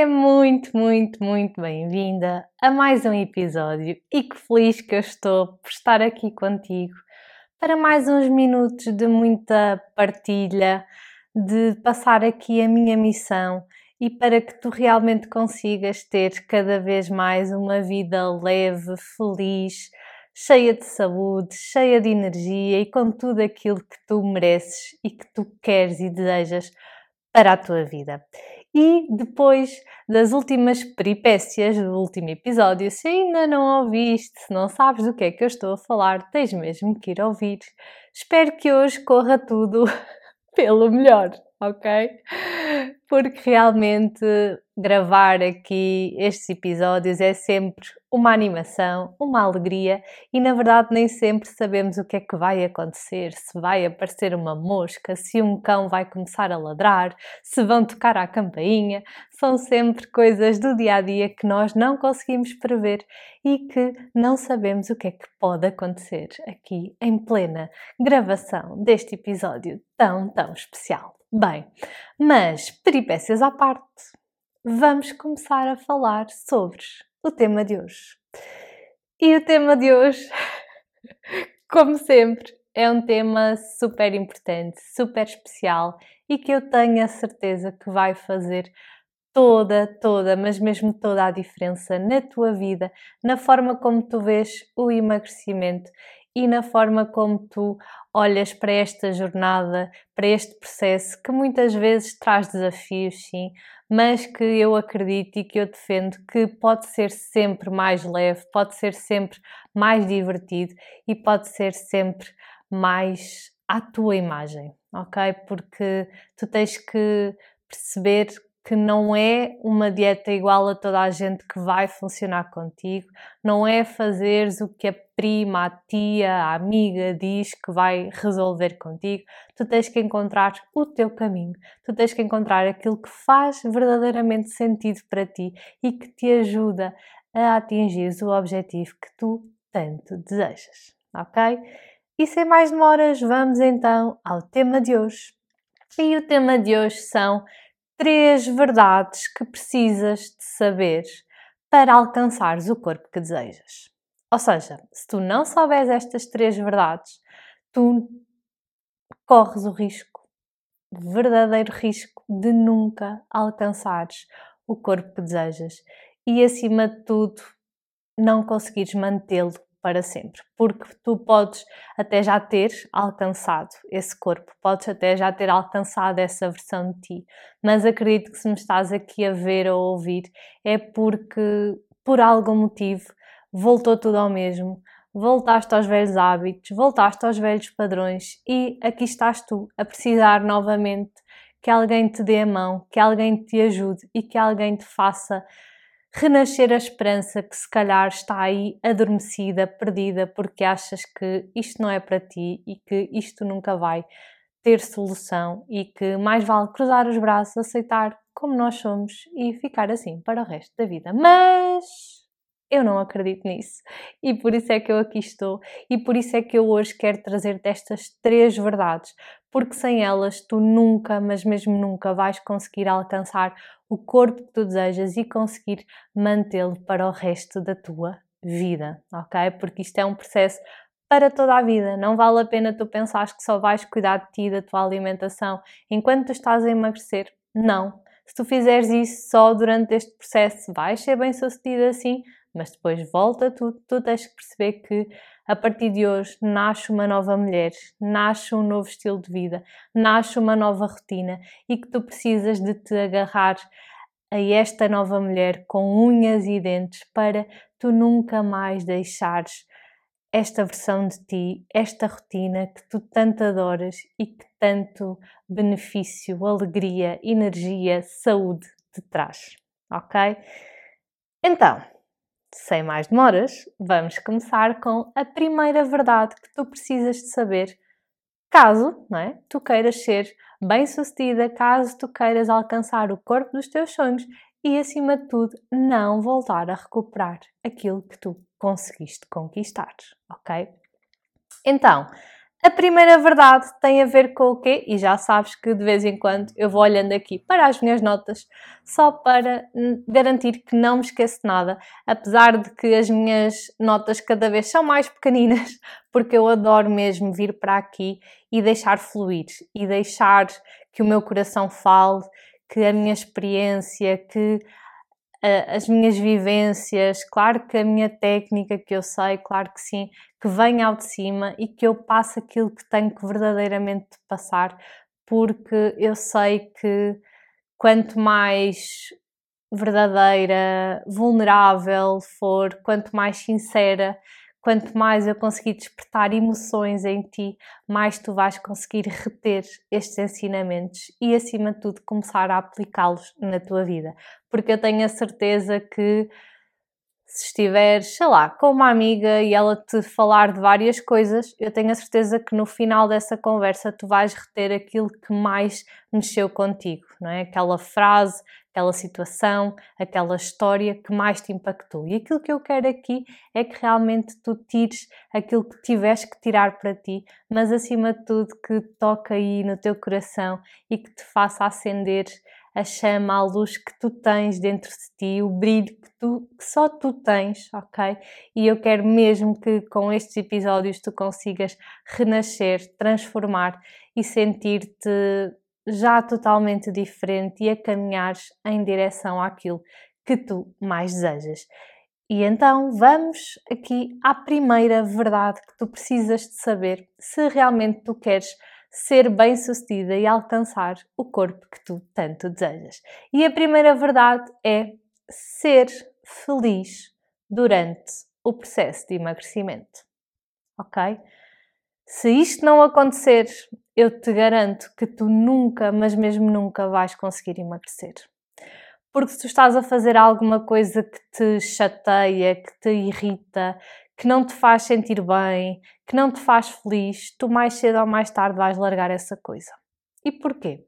Seja muito, muito, muito bem-vinda a mais um episódio e que feliz que eu estou por estar aqui contigo para mais uns minutos de muita partilha, de passar aqui a minha missão e para que tu realmente consigas ter cada vez mais uma vida leve, feliz, cheia de saúde, cheia de energia e com tudo aquilo que tu mereces e que tu queres e desejas para a tua vida. E depois das últimas peripécias do último episódio, se ainda não ouviste, se não sabes do que é que eu estou a falar, tens mesmo que ir ouvir. Espero que hoje corra tudo pelo melhor, ok? Porque realmente gravar aqui estes episódios é sempre uma animação, uma alegria e na verdade nem sempre sabemos o que é que vai acontecer, se vai aparecer uma mosca, se um cão vai começar a ladrar, se vão tocar à campainha, são sempre coisas do dia a dia que nós não conseguimos prever e que não sabemos o que é que pode acontecer aqui em plena gravação deste episódio tão, tão especial. Bem, mas peripécias à parte vamos começar a falar sobre o tema de hoje. E o tema de hoje, como sempre, é um tema super importante, super especial e que eu tenho a certeza que vai fazer toda, toda, mas mesmo toda a diferença na tua vida, na forma como tu vês o emagrecimento e na forma como tu olhas para esta jornada, para este processo que muitas vezes traz desafios, sim, mas que eu acredito e que eu defendo que pode ser sempre mais leve, pode ser sempre mais divertido e pode ser sempre mais à tua imagem, ok? Porque tu tens que perceber que não é uma dieta igual a toda a gente que vai funcionar contigo, não é fazeres o que a prima, a tia, a amiga diz que vai resolver contigo. Tu tens que encontrar o teu caminho, tu tens que encontrar aquilo que faz verdadeiramente sentido para ti e que te ajuda a atingir o objetivo que tu tanto desejas, ok? E sem mais demoras, vamos então ao tema de hoje. E o tema de hoje são três verdades que precisas de saber para alcançares o corpo que desejas. Ou seja, se tu não souberes estas três verdades, tu corres o risco, verdadeiro risco, de nunca alcançares o corpo que desejas e, acima de tudo, não conseguires mantê-lo para sempre, porque tu podes até já ter alcançado esse corpo, podes até já ter alcançado essa versão de ti, mas acredito que se me estás aqui a ver ou a ouvir é porque por algum motivo voltou tudo ao mesmo, voltaste aos velhos hábitos, voltaste aos velhos padrões e aqui estás tu a precisar novamente que alguém te dê a mão, que alguém te ajude e que alguém te faça renascer a esperança que se calhar está aí adormecida, perdida, porque achas que isto não é para ti e que isto nunca vai ter solução e que mais vale cruzar os braços, aceitar como nós somos e ficar assim para o resto da vida. Mas eu não acredito nisso. E por isso é que eu aqui estou e por isso é que eu hoje quero trazer destas três verdades, porque sem elas tu nunca, mas mesmo nunca vais conseguir alcançar o corpo que tu desejas e conseguir mantê-lo para o resto da tua vida, ok? Porque isto é um processo para toda a vida. Não vale a pena tu pensares que só vais cuidar de ti da tua alimentação enquanto tu estás a emagrecer. Não. Se tu fizeres isso só durante este processo, vais ser bem sucedido assim, mas depois volta tudo, tu tens que perceber que a partir de hoje nasce uma nova mulher, nasce um novo estilo de vida, nasce uma nova rotina e que tu precisas de te agarrar a esta nova mulher com unhas e dentes para tu nunca mais deixares esta versão de ti, esta rotina que tu tanto adoras e que tanto benefício, alegria, energia, saúde te traz, ok? Então, sem mais demoras, vamos começar com a primeira verdade que tu precisas de saber caso não é, tu queiras ser bem-sucedida, caso tu queiras alcançar o corpo dos teus sonhos e, acima de tudo, não voltar a recuperar aquilo que tu conseguiste conquistar, ok? Então, A primeira verdade tem a ver com o quê? E já sabes que de vez em quando eu vou olhando aqui para as minhas notas só para garantir que não me esqueço nada, apesar de que as minhas notas cada vez são mais pequeninas, porque eu adoro mesmo vir para aqui e deixar fluir e deixar que o meu coração fale, que a minha experiência, que as minhas vivências, claro que a minha técnica que eu sei, claro que sim, que venha ao de cima e que eu passe aquilo que tenho que verdadeiramente passar, porque eu sei que quanto mais verdadeira, vulnerável for, quanto mais sincera, quanto mais eu conseguir despertar emoções em ti, mais tu vais conseguir reter estes ensinamentos e, acima de tudo, começar a aplicá-los na tua vida. Porque eu tenho a certeza que se estiveres, sei lá, com uma amiga e ela te falar de várias coisas, eu tenho a certeza que no final dessa conversa tu vais reter aquilo que mais mexeu contigo, não é? Aquela frase, aquela situação, aquela história que mais te impactou. E aquilo que eu quero aqui é que realmente tu tires aquilo que tiveres que tirar para ti, mas acima de tudo que toque aí no teu coração e que te faça acender a chama, a luz que tu tens dentro de ti, o brilho que, tu, que só tu tens, ok? E eu quero mesmo que com estes episódios tu consigas renascer, transformar e sentir-te já totalmente diferente e a caminhares em direção àquilo que tu mais desejas. E então vamos aqui à primeira verdade que tu precisas de saber se realmente tu queres ser bem-sucedida e alcançar o corpo que tu tanto desejas. E a primeira verdade é ser feliz durante o processo de emagrecimento. Ok? Se isto não acontecer, eu te garanto que tu nunca, mas mesmo nunca, vais conseguir emagrecer. Porque se tu estás a fazer alguma coisa que te chateia, que te irrita, que não te faz sentir bem, que não te faz feliz, tu mais cedo ou mais tarde vais largar essa coisa. E porquê?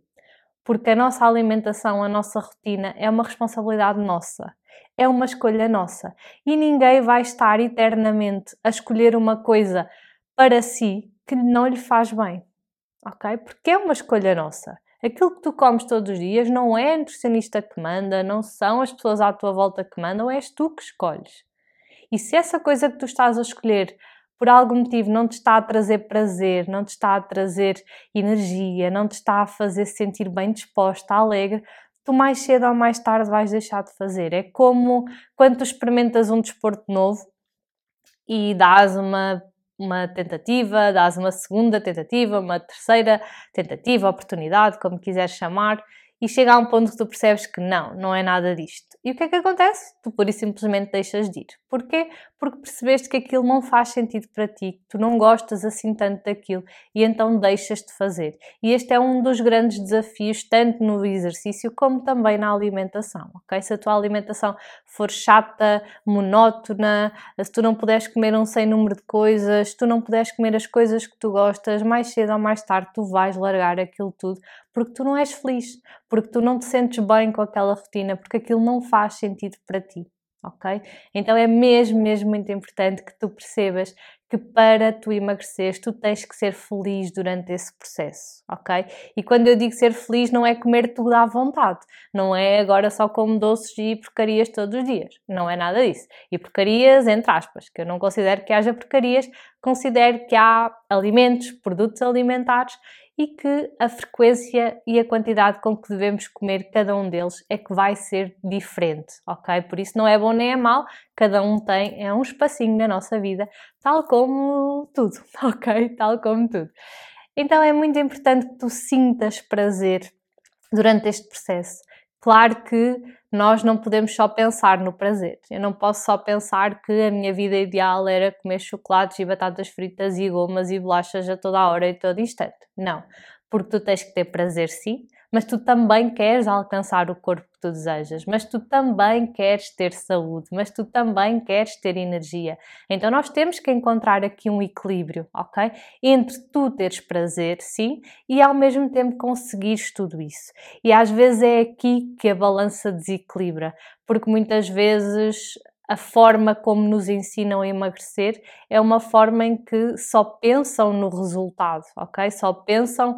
Porque a nossa alimentação, a nossa rotina é uma responsabilidade nossa, é uma escolha nossa. E ninguém vai estar eternamente a escolher uma coisa para si que não lhe faz bem, ok? Porque é uma escolha nossa. Aquilo que tu comes todos os dias não é a nutricionista que manda, não são as pessoas à tua volta que mandam, és tu que escolhes. E se essa coisa que tu estás a escolher por algum motivo não te está a trazer prazer, não te está a trazer energia, não te está a fazer sentir bem disposta, alegre, tu mais cedo ou mais tarde vais deixar de fazer. É como quando tu experimentas um desporto novo e dás uma, uma tentativa, dás uma segunda tentativa, uma terceira tentativa, oportunidade, como quiseres chamar, e chega a um ponto que tu percebes que não, não é nada disto. E o que é que acontece? Tu pura e simplesmente deixas de ir. Porquê? Porque percebeste que aquilo não faz sentido para ti, que tu não gostas assim tanto daquilo e então deixas de fazer. E este é um dos grandes desafios, tanto no exercício como também na alimentação, ok? Se a tua alimentação for chata, monótona, se tu não puderes comer um sem número de coisas, se tu não puderes comer as coisas que tu gostas, mais cedo ou mais tarde tu vais largar aquilo tudo porque tu não és feliz, porque tu não te sentes bem com aquela rotina, porque aquilo não faz sentido para ti, ok? Então é mesmo, mesmo muito importante que tu percebas que para tu emagreceres, tu tens que ser feliz durante esse processo, ok? E quando eu digo ser feliz, não é comer tudo à vontade, não é agora só como doces e porcarias todos os dias, não é nada disso. E porcarias, entre aspas, que eu não considero que haja porcarias, considero que há alimentos, produtos alimentares e que a frequência e a quantidade com que devemos comer cada um deles é que vai ser diferente, ok? Por isso não é bom nem é mau, cada um tem é um espacinho na nossa vida, tal como tudo, ok? Tal como tudo. Então é muito importante que tu sintas prazer durante este processo. Claro que nós não podemos só pensar no prazer. Eu não posso só pensar que a minha vida ideal era comer chocolates e batatas fritas e gomas e bolachas a toda a hora e todo instante. Não, porque tu tens que ter prazer sim, mas tu também queres alcançar o corpo que tu desejas, mas tu também queres ter saúde, mas tu também queres ter energia. Então nós temos que encontrar aqui um equilíbrio, ok? Entre tu teres prazer, sim, e ao mesmo tempo conseguires tudo isso. E às vezes é aqui que a balança desequilibra, porque muitas vezes a forma como nos ensinam a emagrecer é uma forma em que só pensam no resultado, ok? Só pensam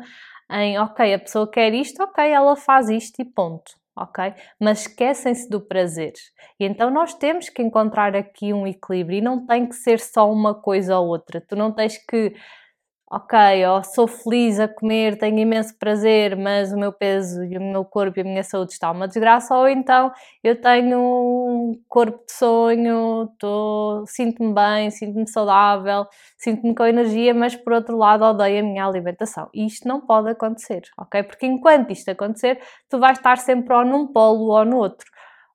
em, ok, a pessoa quer isto, ok, ela faz isto e ponto, ok? Mas esquecem-se do prazer. E então nós temos que encontrar aqui um equilíbrio e não tem que ser só uma coisa ou outra. Tu não tens que ok, ó, sou feliz a comer, tenho imenso prazer, mas o meu peso e o meu corpo e a minha saúde está uma desgraça, ou então eu tenho um corpo de sonho, sinto-me bem, sinto-me saudável, sinto-me com energia, mas por outro lado odeio a minha alimentação. E isto não pode acontecer, ok? Porque enquanto isto acontecer, tu vais estar sempre ou num polo ou no outro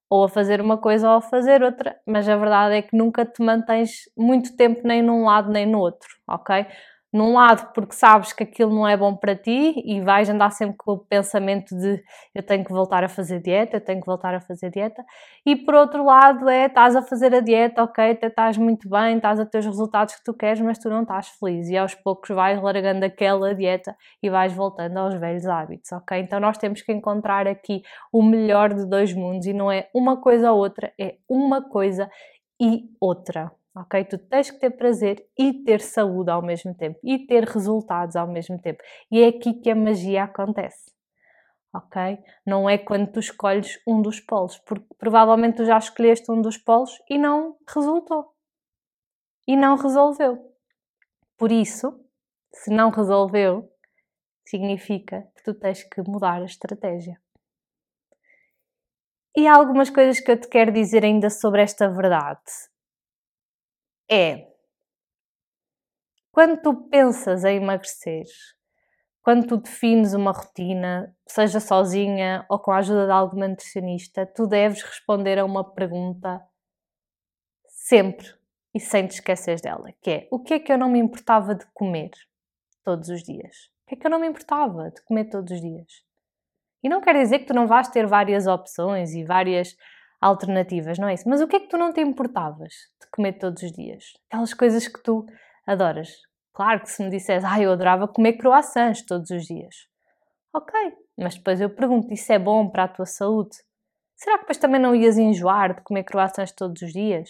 ou a fazer uma coisa ou a fazer outra, mas a verdade é que nunca te mantens muito tempo nem num lado nem no outro, ok? Num lado porque sabes que aquilo não é bom para ti e vais andar sempre com o pensamento de eu tenho que voltar a fazer dieta, eu tenho que voltar a fazer dieta, e por outro lado é estás a fazer a dieta, ok, estás muito bem, estás a ter os resultados que tu queres, mas tu não estás feliz. E aos poucos vais largando aquela dieta e vais voltando aos velhos hábitos, ok? Então nós temos que encontrar aqui o melhor de dois mundos e não é uma coisa ou outra, é uma coisa e outra ok? Tu tens que ter prazer e ter saúde ao mesmo tempo e ter resultados ao mesmo tempo. E é aqui que a magia acontece, ok? Não é quando tu escolhes um dos polos, porque provavelmente tu já escolheste um dos polos e não resultou. E não resolveu. Por isso, se não resolveu, significa que tu tens que mudar a estratégia. E há algumas coisas que eu te quero dizer ainda sobre esta verdade é quando tu pensas em emagrecer, quando tu defines uma rotina, seja sozinha ou com a ajuda de alguma nutricionista, tu deves responder a uma pergunta sempre e sem te esquecer dela, que é o que é que eu não me importava de comer todos os dias? O que é que eu não me importava de comer todos os dias? E não quer dizer que tu não vais ter várias opções e várias alternativas, não é isso? Mas o que é que tu não te importavas de comer todos os dias? Aquelas coisas que tu adoras. Claro que se me disseres, ah, eu adorava comer croissants todos os dias. Ok, mas depois eu pergunto, isso é bom para a tua saúde? Será que depois também não ias enjoar de comer croissants todos os dias?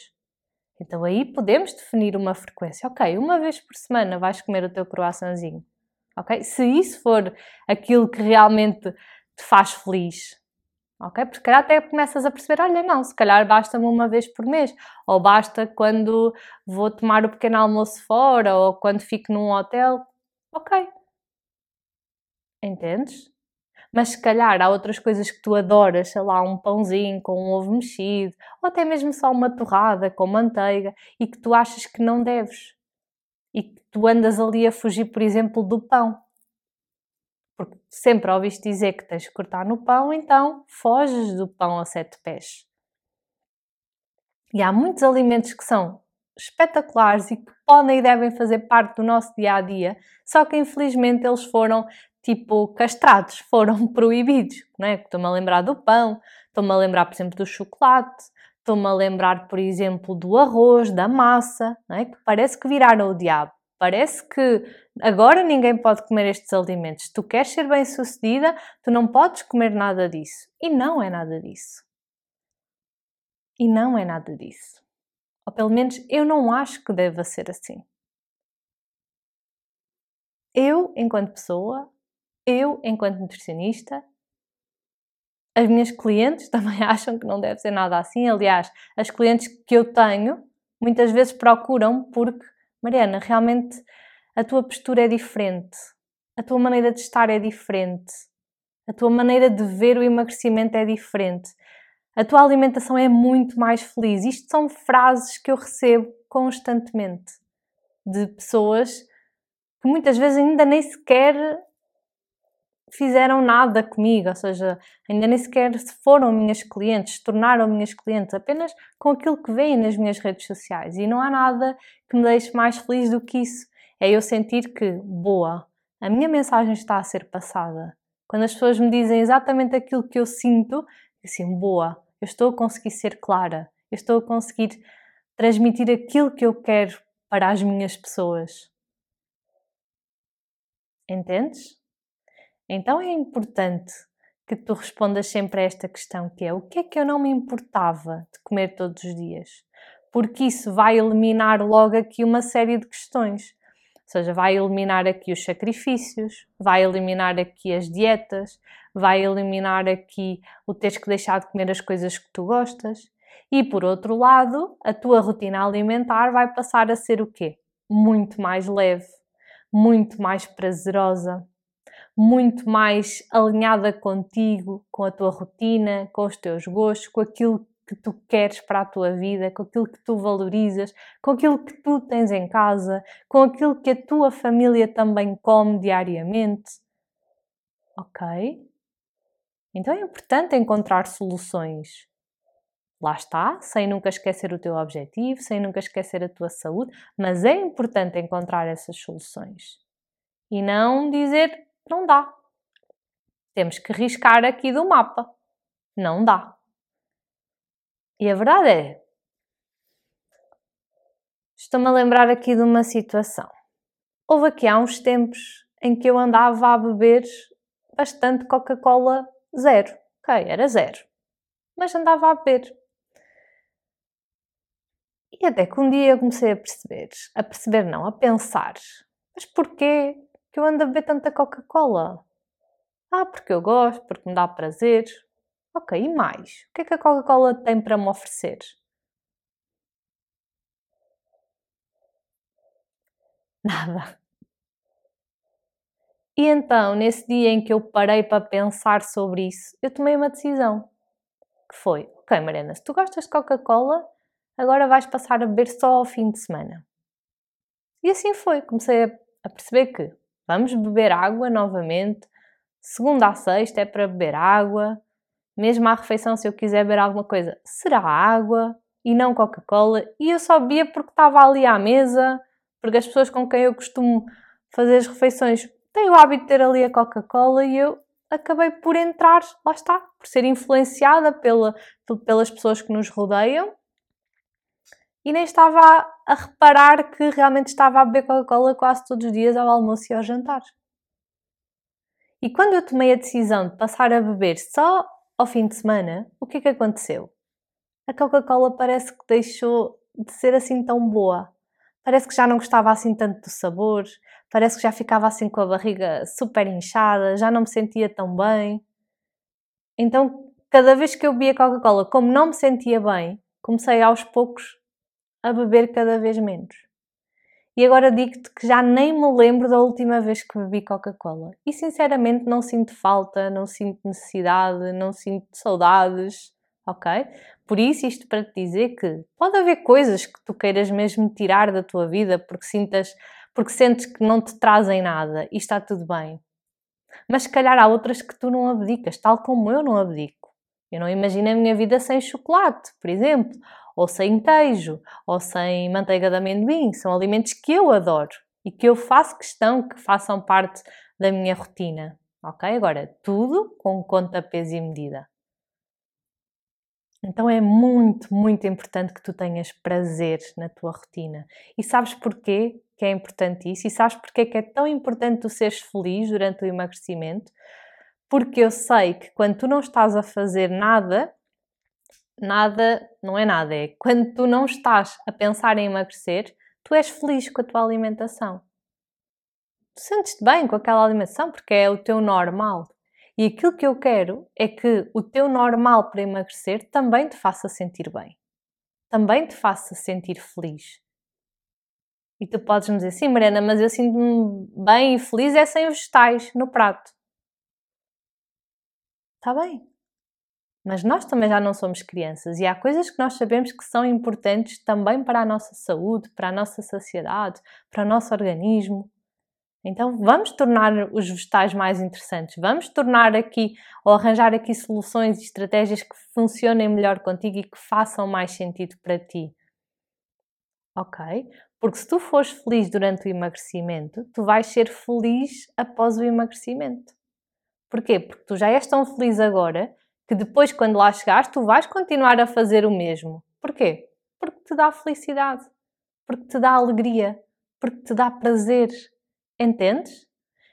Então aí podemos definir uma frequência. Ok, uma vez por semana vais comer o teu croissantzinho. Ok? Se isso for aquilo que realmente te faz feliz, ok? Porque se calhar até começas a perceber, olha, não, se calhar basta-me uma vez por mês, ou basta quando vou tomar o pequeno almoço fora, ou quando fico num hotel, ok. Entendes? Mas se calhar há outras coisas que tu adoras, sei lá, um pãozinho com um ovo mexido, ou até mesmo só uma torrada com manteiga, e que tu achas que não deves. E que tu andas ali a fugir, por exemplo, do pão porque sempre ouviste dizer que tens que cortar no pão, então foges do pão a sete pés. E há muitos alimentos que são espetaculares e que podem e devem fazer parte do nosso dia a dia, só que infelizmente eles foram tipo castrados, foram proibidos. Não é? Estou-me a lembrar do pão, estou-me a lembrar, por exemplo, do chocolate, estou-me a lembrar, por exemplo, do arroz, da massa, não é? que parece que viraram o diabo. Parece que agora ninguém pode comer estes alimentos. Se tu queres ser bem sucedida, tu não podes comer nada disso. E não é nada disso. E não é nada disso. Ou pelo menos eu não acho que deva ser assim. Eu, enquanto pessoa, eu, enquanto nutricionista, as minhas clientes também acham que não deve ser nada assim. Aliás, as clientes que eu tenho muitas vezes procuram porque Mariana, realmente a tua postura é diferente, a tua maneira de estar é diferente, a tua maneira de ver o emagrecimento é diferente, a tua alimentação é muito mais feliz. Isto são frases que eu recebo constantemente de pessoas que muitas vezes ainda nem sequer fizeram nada comigo, ou seja, ainda nem sequer foram minhas clientes, tornaram minhas clientes, apenas com aquilo que veem nas minhas redes sociais. E não há nada que me deixe mais feliz do que isso. É eu sentir que, boa, a minha mensagem está a ser passada. Quando as pessoas me dizem exatamente aquilo que eu sinto, assim, boa, eu estou a conseguir ser clara, eu estou a conseguir transmitir aquilo que eu quero para as minhas pessoas. Entendes? Então é importante que tu respondas sempre a esta questão que é o que é que eu não me importava de comer todos os dias? porque isso vai eliminar logo aqui uma série de questões. Ou seja, vai eliminar aqui os sacrifícios, vai eliminar aqui as dietas, vai eliminar aqui o teres que deixar de comer as coisas que tu gostas. E por outro lado, a tua rotina alimentar vai passar a ser o quê? Muito mais leve, muito mais prazerosa, muito mais alinhada contigo, com a tua rotina, com os teus gostos, com aquilo que tu queres para a tua vida, com aquilo que tu valorizas, com aquilo que tu tens em casa, com aquilo que a tua família também come diariamente. Ok? Então é importante encontrar soluções. Lá está, sem nunca esquecer o teu objetivo, sem nunca esquecer a tua saúde, mas é importante encontrar essas soluções. E não dizer não dá. Temos que riscar aqui do mapa. Não dá. E a verdade é, estou-me a lembrar aqui de uma situação. Houve aqui há uns tempos em que eu andava a beber bastante Coca-Cola zero. Ok, era zero. Mas andava a beber. E até que um dia eu comecei a perceber, a perceber não, a pensar, mas porquê eu ando a beber tanta Coca-Cola? Ah, porque eu gosto, porque me dá prazer. Ok, e mais? O que é que a Coca-Cola tem para me oferecer? Nada. E então, nesse dia em que eu parei para pensar sobre isso, eu tomei uma decisão. Que foi, ok Mariana, se tu gostas de Coca-Cola, agora vais passar a beber só ao fim de semana. E assim foi, comecei a perceber que vamos beber água novamente, segunda a sexta é para beber água, mesmo à refeição, se eu quiser beber alguma coisa, será água e não Coca-Cola. E eu só bebia porque estava ali à mesa, porque as pessoas com quem eu costumo fazer as refeições têm o hábito de ter ali a Coca-Cola e eu acabei por entrar, lá está, por ser influenciada pela, pelas pessoas que nos rodeiam e nem estava a, a reparar que realmente estava a beber Coca-Cola quase todos os dias ao almoço e ao jantar. E quando eu tomei a decisão de passar a beber só ao fim de semana, o que é que aconteceu? A Coca-Cola parece que deixou de ser assim tão boa. Parece que já não gostava assim tanto do sabor, parece que já ficava assim com a barriga super inchada, já não me sentia tão bem. Então, cada vez que eu bebia Coca-Cola, como não me sentia bem, comecei aos poucos a beber cada vez menos. E agora digo-te que já nem me lembro da última vez que bebi Coca-Cola. E sinceramente não sinto falta, não sinto necessidade, não sinto saudades, ok? Por isso, isto para te dizer que pode haver coisas que tu queiras mesmo tirar da tua vida porque sintas, porque sentes que não te trazem nada e está tudo bem. Mas se calhar há outras que tu não abdicas, tal como eu não abdico. Eu não imagino a minha vida sem chocolate, por exemplo, ou sem queijo, ou sem manteiga de amendoim. São alimentos que eu adoro e que eu faço questão que façam parte da minha rotina. Ok? Agora, tudo com conta, peso e medida. Então é muito, muito importante que tu tenhas prazer na tua rotina. E sabes porquê que é importante isso? E sabes porquê que é tão importante tu seres feliz durante o emagrecimento? Porque eu sei que quando tu não estás a fazer nada, nada não é nada, é quando tu não estás a pensar em emagrecer, tu és feliz com a tua alimentação. Tu sentes-te bem com aquela alimentação porque é o teu normal. E aquilo que eu quero é que o teu normal para emagrecer também te faça sentir bem. Também te faça sentir feliz. E tu podes me dizer, sim, Mariana, mas eu sinto-me bem e feliz é sem vegetais no prato. Está bem, mas nós também já não somos crianças e há coisas que nós sabemos que são importantes também para a nossa saúde, para a nossa saciedade, para o nosso organismo. Então vamos tornar os vegetais mais interessantes, vamos tornar aqui ou arranjar aqui soluções e estratégias que funcionem melhor contigo e que façam mais sentido para ti. Ok? Porque se tu fores feliz durante o emagrecimento, tu vais ser feliz após o emagrecimento. Porquê? Porque tu já és tão feliz agora que depois, quando lá chegares, tu vais continuar a fazer o mesmo. Porquê? Porque te dá felicidade, porque te dá alegria, porque te dá prazer. Entendes?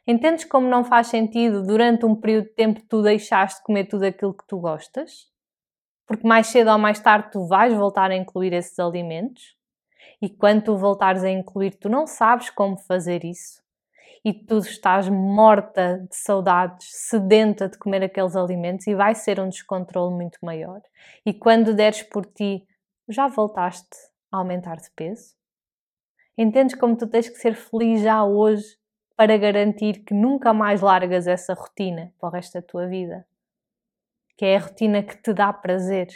Entendes como não faz sentido durante um período de tempo tu deixaste de comer tudo aquilo que tu gostas? porque mais cedo ou mais tarde tu vais voltar a incluir esses alimentos e quando tu voltares a incluir, tu não sabes como fazer isso e tu estás morta de saudades, sedenta de comer aqueles alimentos e vai ser um descontrole muito maior. E quando deres por ti, já voltaste a aumentar de peso? Entendes como tu tens que ser feliz já hoje para garantir que nunca mais largas essa rotina para o resto da tua vida? Que é a rotina que te dá prazer.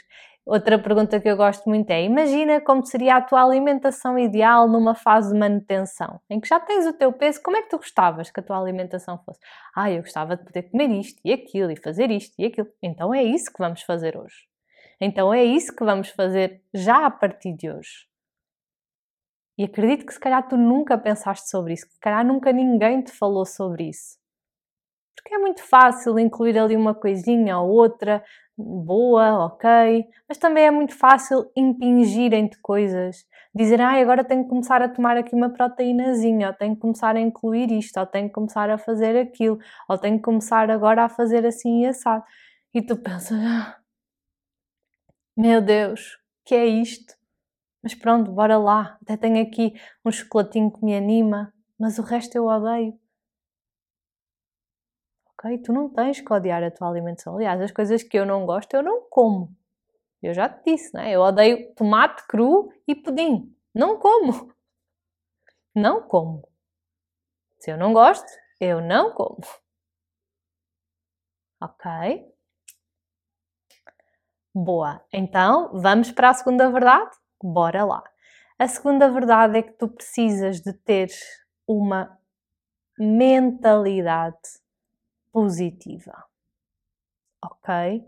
Outra pergunta que eu gosto muito é: imagina como seria a tua alimentação ideal numa fase de manutenção, em que já tens o teu peso, como é que tu gostavas que a tua alimentação fosse? Ah, eu gostava de poder comer isto e aquilo e fazer isto e aquilo. Então é isso que vamos fazer hoje. Então é isso que vamos fazer já a partir de hoje. E acredito que se calhar tu nunca pensaste sobre isso, que se calhar nunca ninguém te falou sobre isso. Porque é muito fácil incluir ali uma coisinha ou outra, boa, ok, mas também é muito fácil impingirem-te coisas. Dizer, ah, agora tenho que começar a tomar aqui uma proteínazinha, ou tenho que começar a incluir isto, ou tenho que começar a fazer aquilo, ou tenho que começar agora a fazer assim e assado. E tu pensas, ah, meu Deus, que é isto? Mas pronto, bora lá. Até tenho aqui um chocolatinho que me anima, mas o resto eu odeio. Ok? Tu não tens que odiar a tua alimentação. Aliás, as coisas que eu não gosto, eu não como. Eu já te disse, né? Eu odeio tomate cru e pudim. Não como. Não como. Se eu não gosto, eu não como. Ok? Boa. Então, vamos para a segunda verdade? Bora lá. A segunda verdade é que tu precisas de ter uma mentalidade positiva. Ok?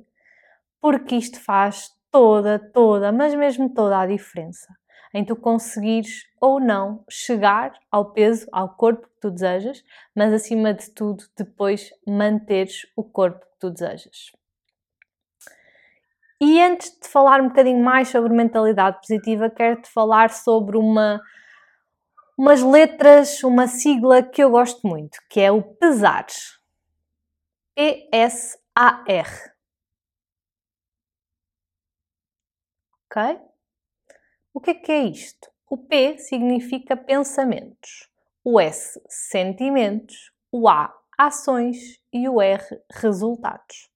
Porque isto faz toda, toda, mas mesmo toda a diferença em tu conseguires ou não chegar ao peso, ao corpo que tu desejas, mas acima de tudo, depois manteres o corpo que tu desejas. E antes de falar um bocadinho mais sobre mentalidade positiva, quero-te falar sobre uma, umas letras, uma sigla que eu gosto muito, que é o PESAR. P-S-A-R. Ok? O que é que é isto? O P significa pensamentos, o S, sentimentos, o A, ações e o R, resultados.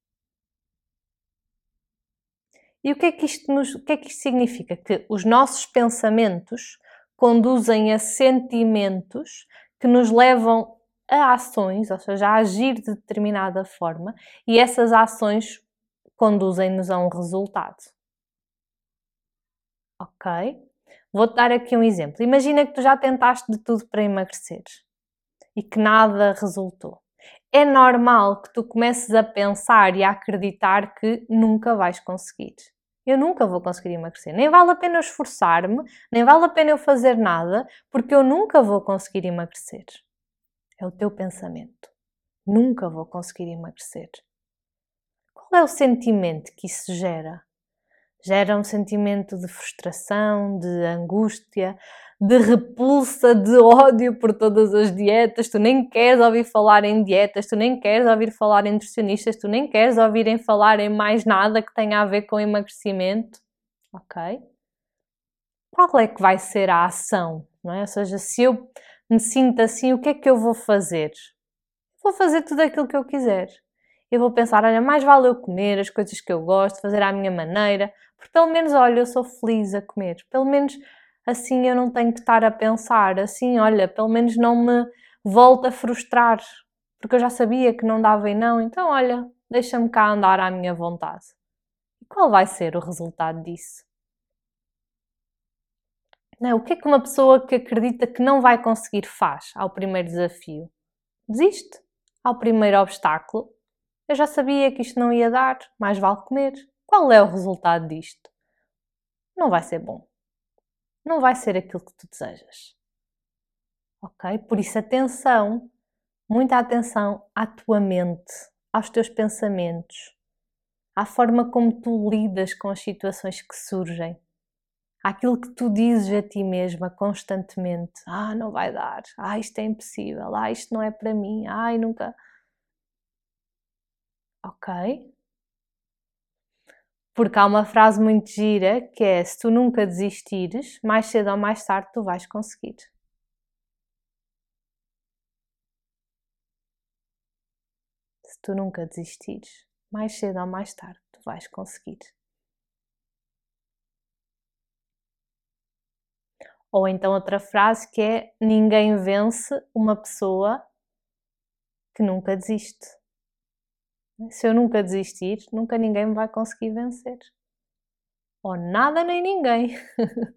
E o que é que isto, nos, o que é que isto significa? Que os nossos pensamentos conduzem a sentimentos que nos levam a ações, ou seja, a agir de determinada forma, e essas ações conduzem-nos a um resultado. Ok? Vou-te dar aqui um exemplo. Imagina que tu já tentaste de tudo para emagrecer e que nada resultou. É normal que tu comeces a pensar e a acreditar que nunca vais conseguir eu nunca vou conseguir emagrecer. Nem vale a pena eu esforçar-me, nem vale a pena eu fazer nada, porque eu nunca vou conseguir emagrecer. É o teu pensamento. Nunca vou conseguir emagrecer. Qual é o sentimento que isso gera? Gera um sentimento de frustração, de angústia, de repulsa, de ódio por todas as dietas, tu nem queres ouvir falar em dietas, tu nem queres ouvir falar em nutricionistas, tu nem queres ouvir em falar em mais nada que tenha a ver com emagrecimento, ok? Qual é que vai ser a ação, não é? Ou seja, se eu me sinto assim, o que é que eu vou fazer? Vou fazer tudo aquilo que eu quiser. Eu vou pensar, olha, mais vale eu comer as coisas que eu gosto, fazer à minha maneira, porque pelo menos, olha, eu sou feliz a comer. Pelo menos assim eu não tenho que estar a pensar, assim, olha, pelo menos não me volta a frustrar, porque eu já sabia que não dava e não, então olha, deixa-me cá andar à minha vontade. Qual vai ser o resultado disso? O que é que uma pessoa que acredita que não vai conseguir faz ao primeiro desafio? Desiste. Ao primeiro obstáculo, eu já sabia que isto não ia dar, mais vale comer. Qual é o resultado disto? Não vai ser bom não vai ser aquilo que tu desejas. Ok? Por isso, atenção, muita atenção à tua mente, aos teus pensamentos, à forma como tu lidas com as situações que surgem, àquilo que tu dizes a ti mesma constantemente: Ah, não vai dar, ah, isto é impossível, ah, isto não é para mim, ai, nunca. Ok? Porque há uma frase muito gira que é: se tu nunca desistires, mais cedo ou mais tarde tu vais conseguir. Se tu nunca desistires, mais cedo ou mais tarde tu vais conseguir. Ou então outra frase que é: ninguém vence uma pessoa que nunca desiste. Se eu nunca desistir, nunca ninguém me vai conseguir vencer. Ou nada nem ninguém.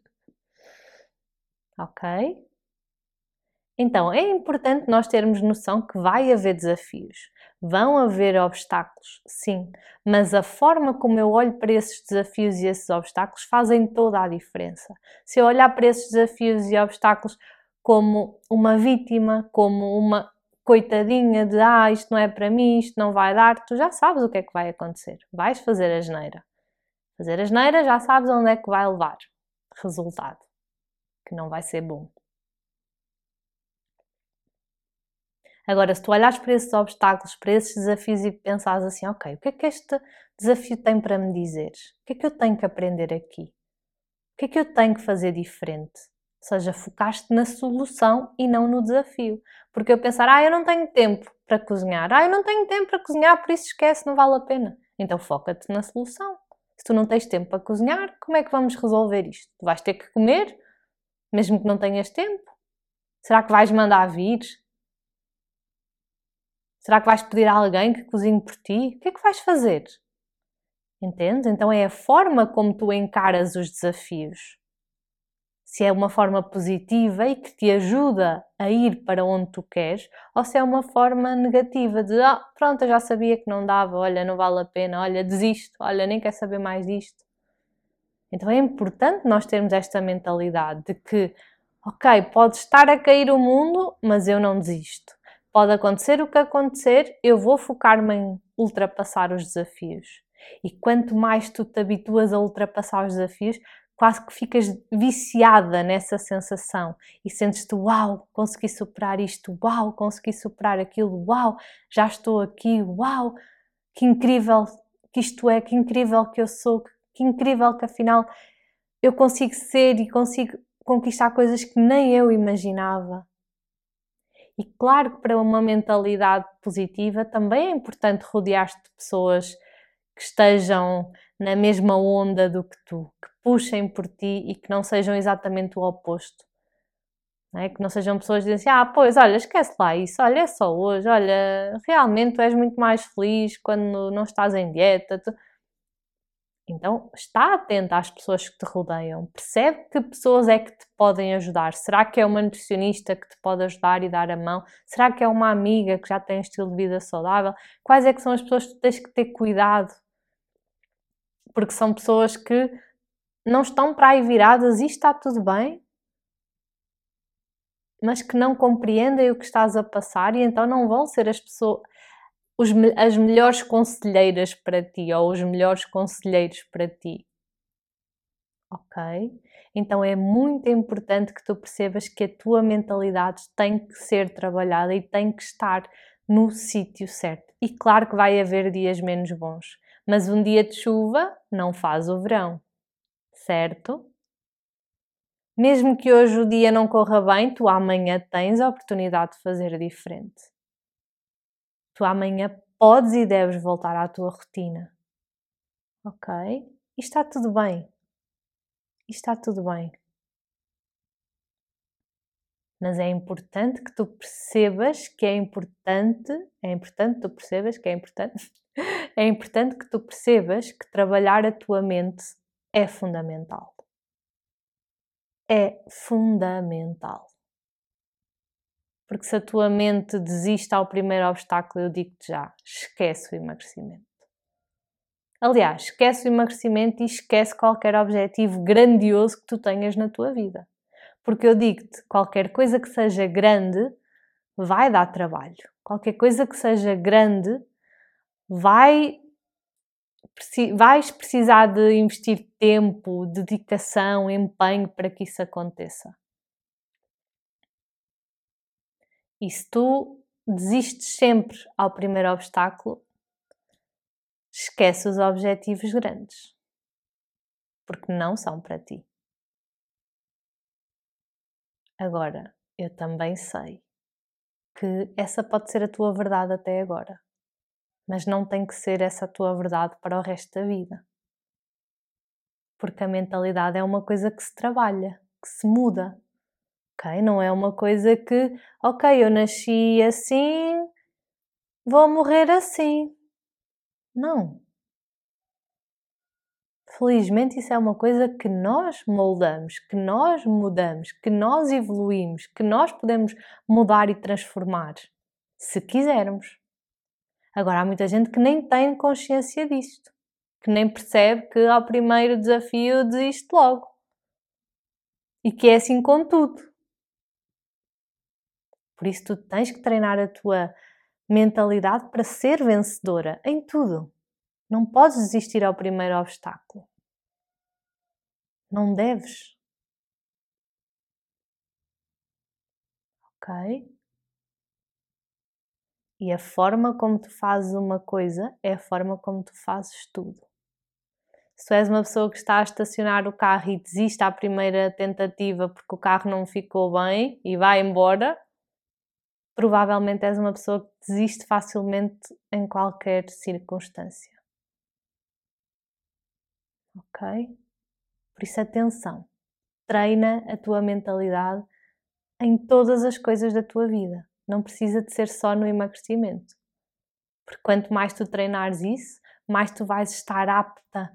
ok? Então é importante nós termos noção que vai haver desafios, vão haver obstáculos, sim, mas a forma como eu olho para esses desafios e esses obstáculos fazem toda a diferença. Se eu olhar para esses desafios e obstáculos como uma vítima, como uma coitadinha de ah, isto não é para mim, isto não vai dar, tu já sabes o que é que vai acontecer. Vais fazer a geneira. Fazer a geneira já sabes onde é que vai levar. Resultado. Que não vai ser bom. Agora, se tu olhares para esses obstáculos, para esses desafios e pensares assim, ok, o que é que este desafio tem para me dizer? O que é que eu tenho que aprender aqui? O que é que eu tenho que fazer diferente? Ou seja, focaste na solução e não no desafio. Porque eu pensar, ah, eu não tenho tempo para cozinhar, ah, eu não tenho tempo para cozinhar, por isso esquece, não vale a pena. Então foca-te na solução. Se tu não tens tempo para cozinhar, como é que vamos resolver isto? Tu vais ter que comer, mesmo que não tenhas tempo? Será que vais mandar vir? Será que vais pedir a alguém que cozinhe por ti? O que é que vais fazer? Entendes? Então é a forma como tu encaras os desafios se é uma forma positiva e que te ajuda a ir para onde tu queres, ou se é uma forma negativa de ah, pronto, eu já sabia que não dava, olha, não vale a pena, olha, desisto, olha, nem quer saber mais disto. Então é importante nós termos esta mentalidade de que, ok, pode estar a cair o mundo, mas eu não desisto. Pode acontecer o que acontecer, eu vou focar-me em ultrapassar os desafios. E quanto mais tu te habituas a ultrapassar os desafios, quase que ficas viciada nessa sensação e sentes-te, uau, consegui superar isto, uau, consegui superar aquilo, uau, já estou aqui, uau, que incrível que isto é, que incrível que eu sou, que incrível que afinal eu consigo ser e consigo conquistar coisas que nem eu imaginava. E claro que para uma mentalidade positiva também é importante rodear-te de pessoas que estejam na mesma onda do que tu, que puxem por ti e que não sejam exatamente o oposto. Não é? Que não sejam pessoas que dizem assim, ah, pois, olha, esquece lá isso, olha, é só hoje, olha, realmente tu és muito mais feliz quando não estás em dieta. Tu... Então, está atento às pessoas que te rodeiam, percebe que pessoas é que te podem ajudar. Será que é uma nutricionista que te pode ajudar e dar a mão? Será que é uma amiga que já tem um estilo de vida saudável? Quais é que são as pessoas que tens que ter cuidado porque são pessoas que não estão para aí viradas e está tudo bem, mas que não compreendem o que estás a passar e então não vão ser as pessoas, os, as melhores conselheiras para ti ou os melhores conselheiros para ti. Ok? Então é muito importante que tu percebas que a tua mentalidade tem que ser trabalhada e tem que estar no sítio certo. E claro que vai haver dias menos bons. Mas um dia de chuva não faz o verão, certo? Mesmo que hoje o dia não corra bem, tu amanhã tens a oportunidade de fazer diferente. Tu amanhã podes e deves voltar à tua rotina. Ok? E está tudo bem. E está tudo bem. Mas é importante que tu percebas que é importante, é importante que tu percebas que é importante é importante que tu percebas que trabalhar a tua mente é fundamental. É fundamental. Porque se a tua mente desiste ao primeiro obstáculo, eu digo-te já, esquece o emagrecimento. Aliás, esquece o emagrecimento e esquece qualquer objetivo grandioso que tu tenhas na tua vida. Porque eu digo-te, qualquer coisa que seja grande vai dar trabalho. Qualquer coisa que seja grande vai, vais precisar de investir tempo, dedicação, empenho para que isso aconteça. E se tu desistes sempre ao primeiro obstáculo, esquece os objetivos grandes. porque não são para ti. Agora, eu também sei que essa pode ser a tua verdade até agora, mas não tem que ser essa a tua verdade para o resto da vida. Porque a mentalidade é uma coisa que se trabalha, que se muda, ok? Não é uma coisa que, ok, eu nasci assim, vou morrer assim. Não. Felizmente, isso é uma coisa que nós moldamos, que nós mudamos, que nós evoluímos, que nós podemos mudar e transformar, se quisermos. Agora, há muita gente que nem tem consciência disto, que nem percebe que ao primeiro desafio desiste logo. E que é assim com tudo. Por isso, tu tens que treinar a tua mentalidade para ser vencedora em tudo. Não podes desistir ao primeiro obstáculo. Não deves. Ok? E a forma como tu fazes uma coisa é a forma como tu fazes tudo. Se tu és uma pessoa que está a estacionar o carro e desiste à primeira tentativa porque o carro não ficou bem e vai embora, provavelmente és uma pessoa que desiste facilmente em qualquer circunstância ok? Por isso, atenção, treina a tua mentalidade em todas as coisas da tua vida. Não precisa de ser só no emagrecimento. Porque quanto mais tu treinares isso, mais tu vais estar apta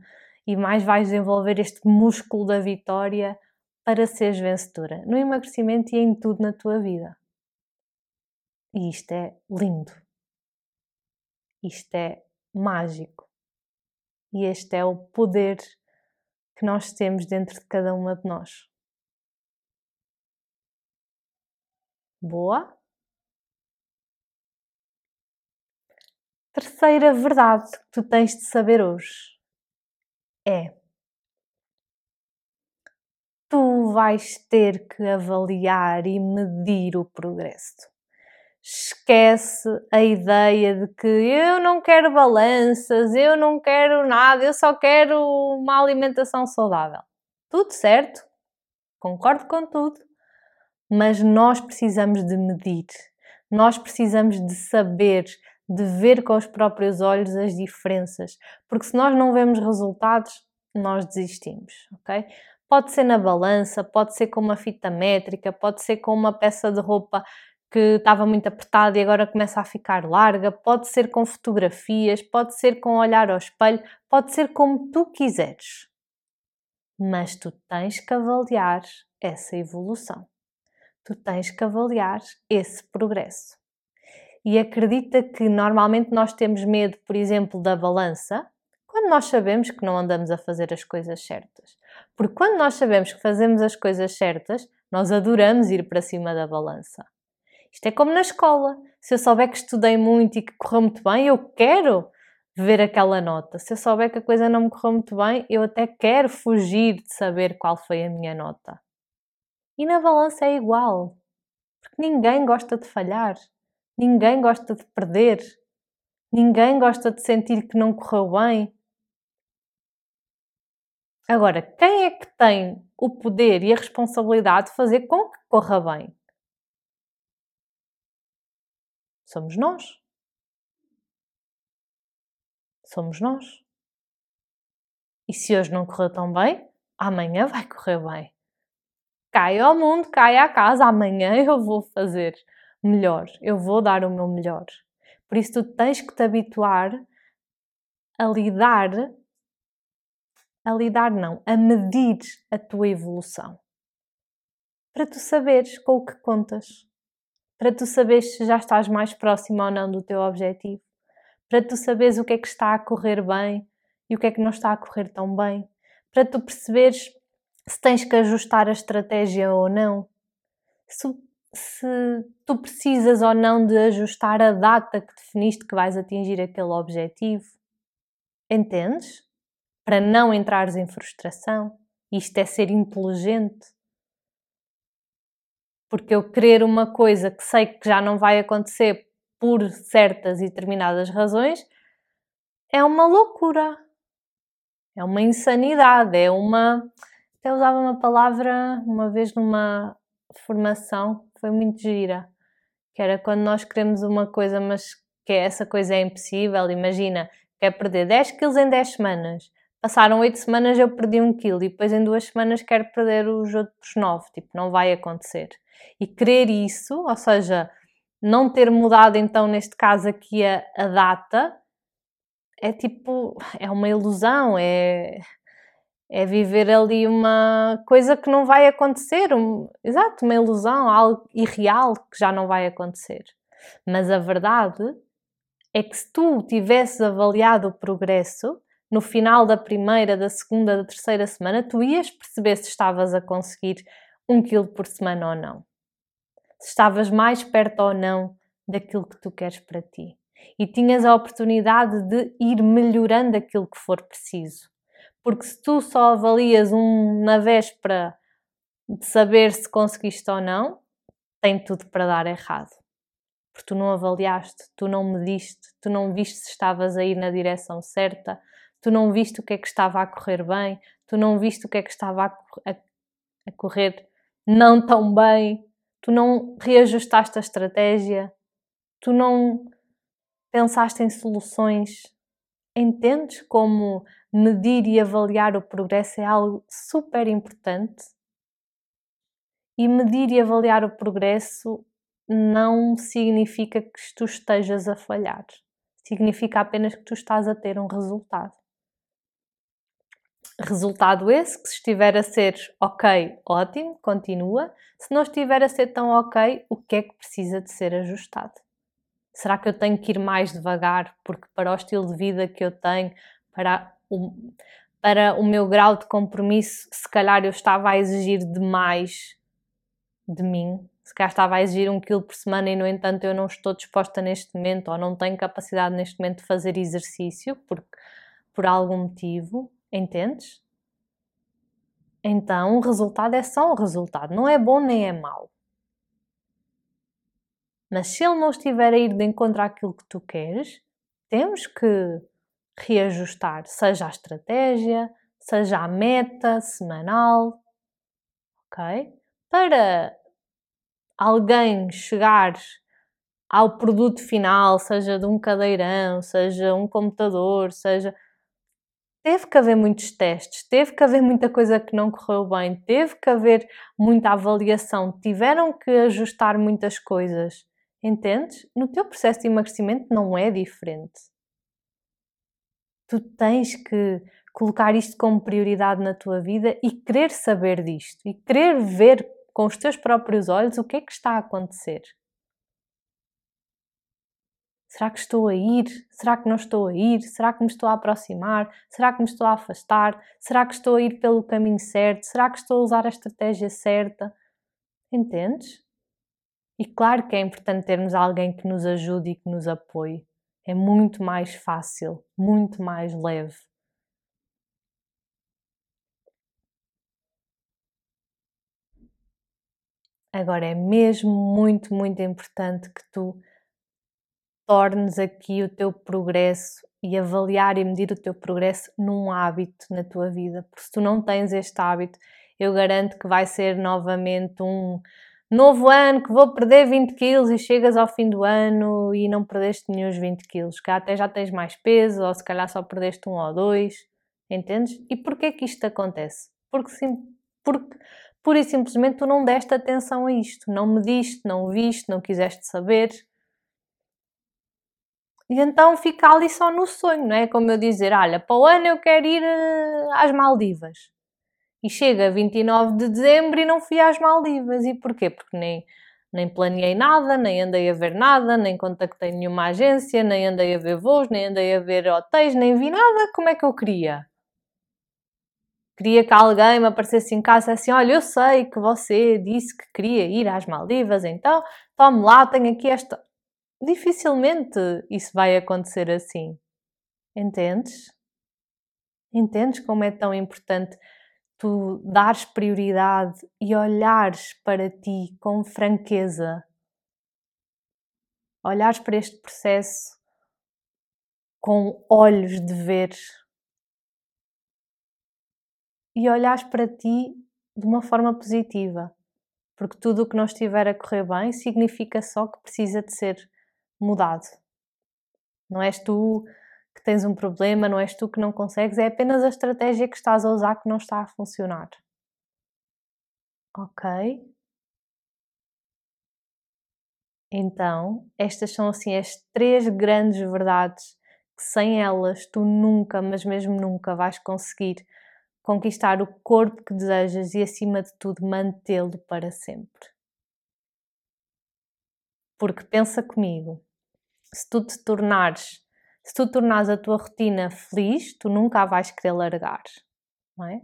e mais vais desenvolver este músculo da vitória para seres vencedora no emagrecimento e em tudo na tua vida. E isto é lindo. Isto é mágico. E este é o poder que nós temos dentro de cada uma de nós. Boa? Terceira verdade que tu tens de saber hoje é: tu vais ter que avaliar e medir o progresso esquece a ideia de que eu não quero balanças, eu não quero nada, eu só quero uma alimentação saudável. Tudo certo, concordo com tudo, mas nós precisamos de medir, nós precisamos de saber, de ver com os próprios olhos as diferenças, porque se nós não vemos resultados, nós desistimos, ok? Pode ser na balança, pode ser com uma fita métrica, pode ser com uma peça de roupa que estava muito apertada e agora começa a ficar larga, pode ser com fotografias, pode ser com olhar ao espelho, pode ser como tu quiseres. Mas tu tens que avaliar essa evolução. Tu tens que avaliar esse progresso. E acredita que normalmente nós temos medo, por exemplo, da balança, quando nós sabemos que não andamos a fazer as coisas certas. Porque quando nós sabemos que fazemos as coisas certas, nós adoramos ir para cima da balança. Isto é como na escola. Se eu souber que estudei muito e que correu muito bem, eu quero ver aquela nota. Se eu souber que a coisa não me correu muito bem, eu até quero fugir de saber qual foi a minha nota. E na balança é igual. Porque ninguém gosta de falhar. Ninguém gosta de perder. Ninguém gosta de sentir que não correu bem. Agora, quem é que tem o poder e a responsabilidade de fazer com que corra bem? Somos nós. Somos nós. E se hoje não correu tão bem, amanhã vai correr bem. Cai ao mundo, cai à casa, amanhã eu vou fazer melhor, eu vou dar o meu melhor. Por isso tu tens que te habituar a lidar, a lidar não, a medir a tua evolução. Para tu saberes com o que contas para tu saberes se já estás mais próximo ou não do teu objetivo, para tu saberes o que é que está a correr bem e o que é que não está a correr tão bem, para tu perceberes se tens que ajustar a estratégia ou não, se, se tu precisas ou não de ajustar a data que definiste que vais atingir aquele objetivo. Entendes? Para não entrares em frustração. Isto é ser inteligente porque eu querer uma coisa que sei que já não vai acontecer por certas e determinadas razões é uma loucura. É uma insanidade, é uma. Até usava uma palavra uma vez numa formação, foi muito gira, que era quando nós queremos uma coisa, mas que essa coisa é impossível. Imagina, quer perder 10 quilos em 10 semanas. Passaram 8 semanas, eu perdi 1 quilo e depois em duas semanas quero perder os outros 9. Tipo, não vai acontecer. E querer isso, ou seja, não ter mudado então neste caso aqui a, a data, é tipo, é uma ilusão, é, é viver ali uma coisa que não vai acontecer, um, exato, uma ilusão, algo irreal que já não vai acontecer. Mas a verdade é que se tu tivesses avaliado o progresso no final da primeira, da segunda, da terceira semana, tu ias perceber se estavas a conseguir um quilo por semana ou não. Se estavas mais perto ou não daquilo que tu queres para ti. E tinhas a oportunidade de ir melhorando aquilo que for preciso. Porque se tu só avalias um na véspera de saber se conseguiste ou não, tem tudo para dar errado. Porque tu não avaliaste, tu não mediste, tu não viste se estavas a ir na direção certa, tu não viste o que é que estava a correr bem, tu não viste o que é que estava a, a, a correr não tão bem, tu não reajustaste a estratégia, tu não pensaste em soluções. Entendes como medir e avaliar o progresso é algo super importante? E medir e avaliar o progresso não significa que tu estejas a falhar. Significa apenas que tu estás a ter um resultado. Resultado esse que se estiver a ser ok, ótimo, continua. Se não estiver a ser tão ok, o que é que precisa de ser ajustado? Será que eu tenho que ir mais devagar porque para o estilo de vida que eu tenho, para o, para o meu grau de compromisso, se calhar eu estava a exigir demais de mim? Se calhar estava a exigir um quilo por semana e, no entanto, eu não estou disposta neste momento ou não tenho capacidade neste momento de fazer exercício porque, por algum motivo. Entendes? Então, o resultado é só um resultado, não é bom nem é mau. Mas se ele não estiver a ir de encontro àquilo que tu queres, temos que reajustar, seja a estratégia, seja a meta semanal, ok? Para alguém chegar ao produto final, seja de um cadeirão, seja um computador, seja teve que haver muitos testes, teve que haver muita coisa que não correu bem, teve que haver muita avaliação, tiveram que ajustar muitas coisas. Entendes? No teu processo de emagrecimento não é diferente. Tu tens que colocar isto como prioridade na tua vida e querer saber disto e querer ver com os teus próprios olhos o que é que está a acontecer. Será que estou a ir? Será que não estou a ir? Será que me estou a aproximar? Será que me estou a afastar? Será que estou a ir pelo caminho certo? Será que estou a usar a estratégia certa? Entendes? E claro que é importante termos alguém que nos ajude e que nos apoie. É muito mais fácil, muito mais leve. Agora é mesmo muito, muito importante que tu tornes aqui o teu progresso e avaliar e medir o teu progresso num hábito na tua vida. Porque se tu não tens este hábito, eu garanto que vai ser novamente um novo ano que vou perder 20 quilos e chegas ao fim do ano e não perdeste nenhum 20 quilos, que até já tens mais peso ou se calhar só perdeste um ou dois, entendes? E porquê que isto acontece? Porque, sim, porque pura e simplesmente tu não deste atenção a isto, não mediste, não viste, não quiseste saber, e então fica ali só no sonho, não é? Como eu dizer, olha, para o ano eu quero ir uh, às Maldivas. E chega 29 de dezembro e não fui às Maldivas. E porquê? Porque nem, nem planeei nada, nem andei a ver nada, nem contactei nenhuma agência, nem andei a ver voos, nem andei a ver hotéis, nem vi nada. Como é que eu queria? Queria que alguém me aparecesse em casa assim: olha, eu sei que você disse que queria ir às Maldivas, então tome lá, tenho aqui esta dificilmente isso vai acontecer assim. Entendes? Entendes como é tão importante tu dares prioridade e olhares para ti com franqueza? Olhares para este processo com olhos de ver e olhares para ti de uma forma positiva. Porque tudo o que não estiver a correr bem significa só que precisa de ser mudado. Não és tu que tens um problema, não és tu que não consegues, é apenas a estratégia que estás a usar que não está a funcionar. Ok? Então, estas são assim as três grandes verdades que sem elas tu nunca, mas mesmo nunca vais conseguir conquistar o corpo que desejas e acima de tudo mantê-lo para sempre. Porque pensa comigo, se tu te tornares, se tu tornares a tua rotina feliz, tu nunca a vais querer largar, não é?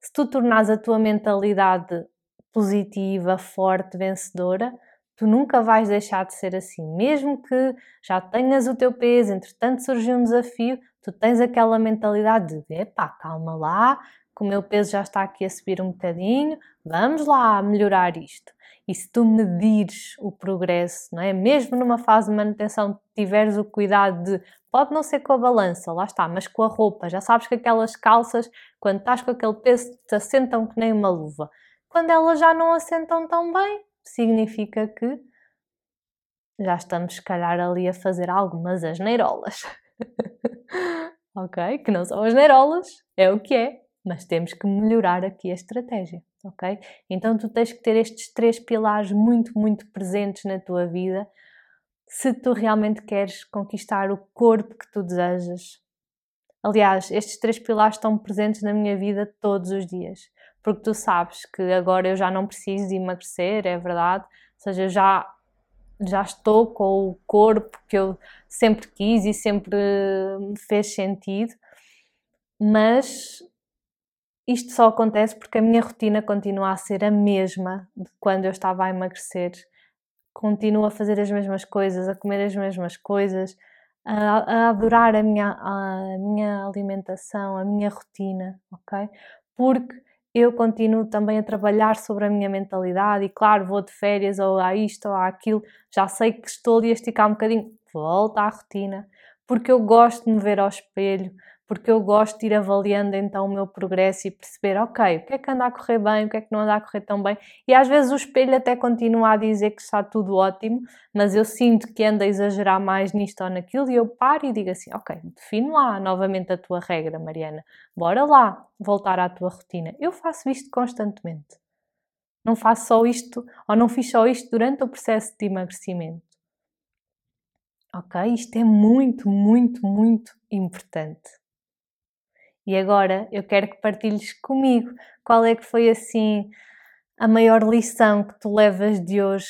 Se tu tornares a tua mentalidade positiva, forte, vencedora, tu nunca vais deixar de ser assim. Mesmo que já tenhas o teu peso, entretanto surgiu um desafio, tu tens aquela mentalidade de epá, calma lá, que o meu peso já está aqui a subir um bocadinho, vamos lá melhorar isto. E se tu medires o progresso, não é? Mesmo numa fase de manutenção, tiveres o cuidado de, pode não ser com a balança, lá está, mas com a roupa, já sabes que aquelas calças, quando estás com aquele peso, te assentam que nem uma luva. Quando elas já não assentam tão bem, significa que já estamos, se calhar, ali a fazer algumas asneirolas. ok? Que não são asneirolas, é o que é, mas temos que melhorar aqui a estratégia, ok? Então tu tens que ter estes três pilares muito, muito presentes na tua vida se tu realmente queres conquistar o corpo que tu desejas. Aliás, estes três pilares estão presentes na minha vida todos os dias porque tu sabes que agora eu já não preciso de emagrecer, é verdade, ou seja, eu já, já estou com o corpo que eu sempre quis e sempre me fez sentido, mas isto só acontece porque a minha rotina continua a ser a mesma de quando eu estava a emagrecer. Continuo a fazer as mesmas coisas, a comer as mesmas coisas, a, a adorar a minha, a minha alimentação, a minha rotina, ok? Porque eu continuo também a trabalhar sobre a minha mentalidade e, claro, vou de férias ou há isto ou há aquilo, já sei que estou ali a esticar um bocadinho, volta à rotina, porque eu gosto de me ver ao espelho, porque eu gosto de ir avaliando então o meu progresso e perceber, ok, o que é que anda a correr bem, o que é que não anda a correr tão bem. E às vezes o espelho até continua a dizer que está tudo ótimo, mas eu sinto que anda a exagerar mais nisto ou naquilo e eu paro e digo assim, ok, define lá novamente a tua regra, Mariana, bora lá voltar à tua rotina. Eu faço isto constantemente. Não faço só isto, ou não fiz só isto durante o processo de emagrecimento. Ok? Isto é muito, muito, muito importante. E agora eu quero que partilhes comigo qual é que foi assim a maior lição que tu levas de hoje,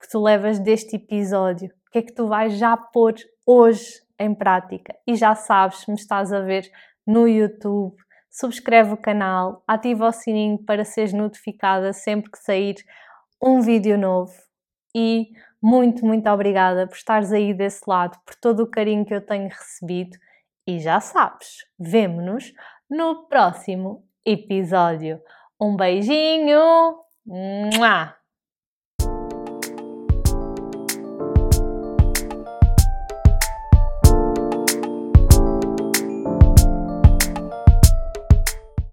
que tu levas deste episódio. O que é que tu vais já pôr hoje em prática? E já sabes, me estás a ver no YouTube, subscreve o canal, ativa o sininho para seres notificada sempre que sair um vídeo novo e muito, muito obrigada por estares aí desse lado, por todo o carinho que eu tenho recebido e já sabes, vemo-nos no próximo episódio. Um beijinho! Mua!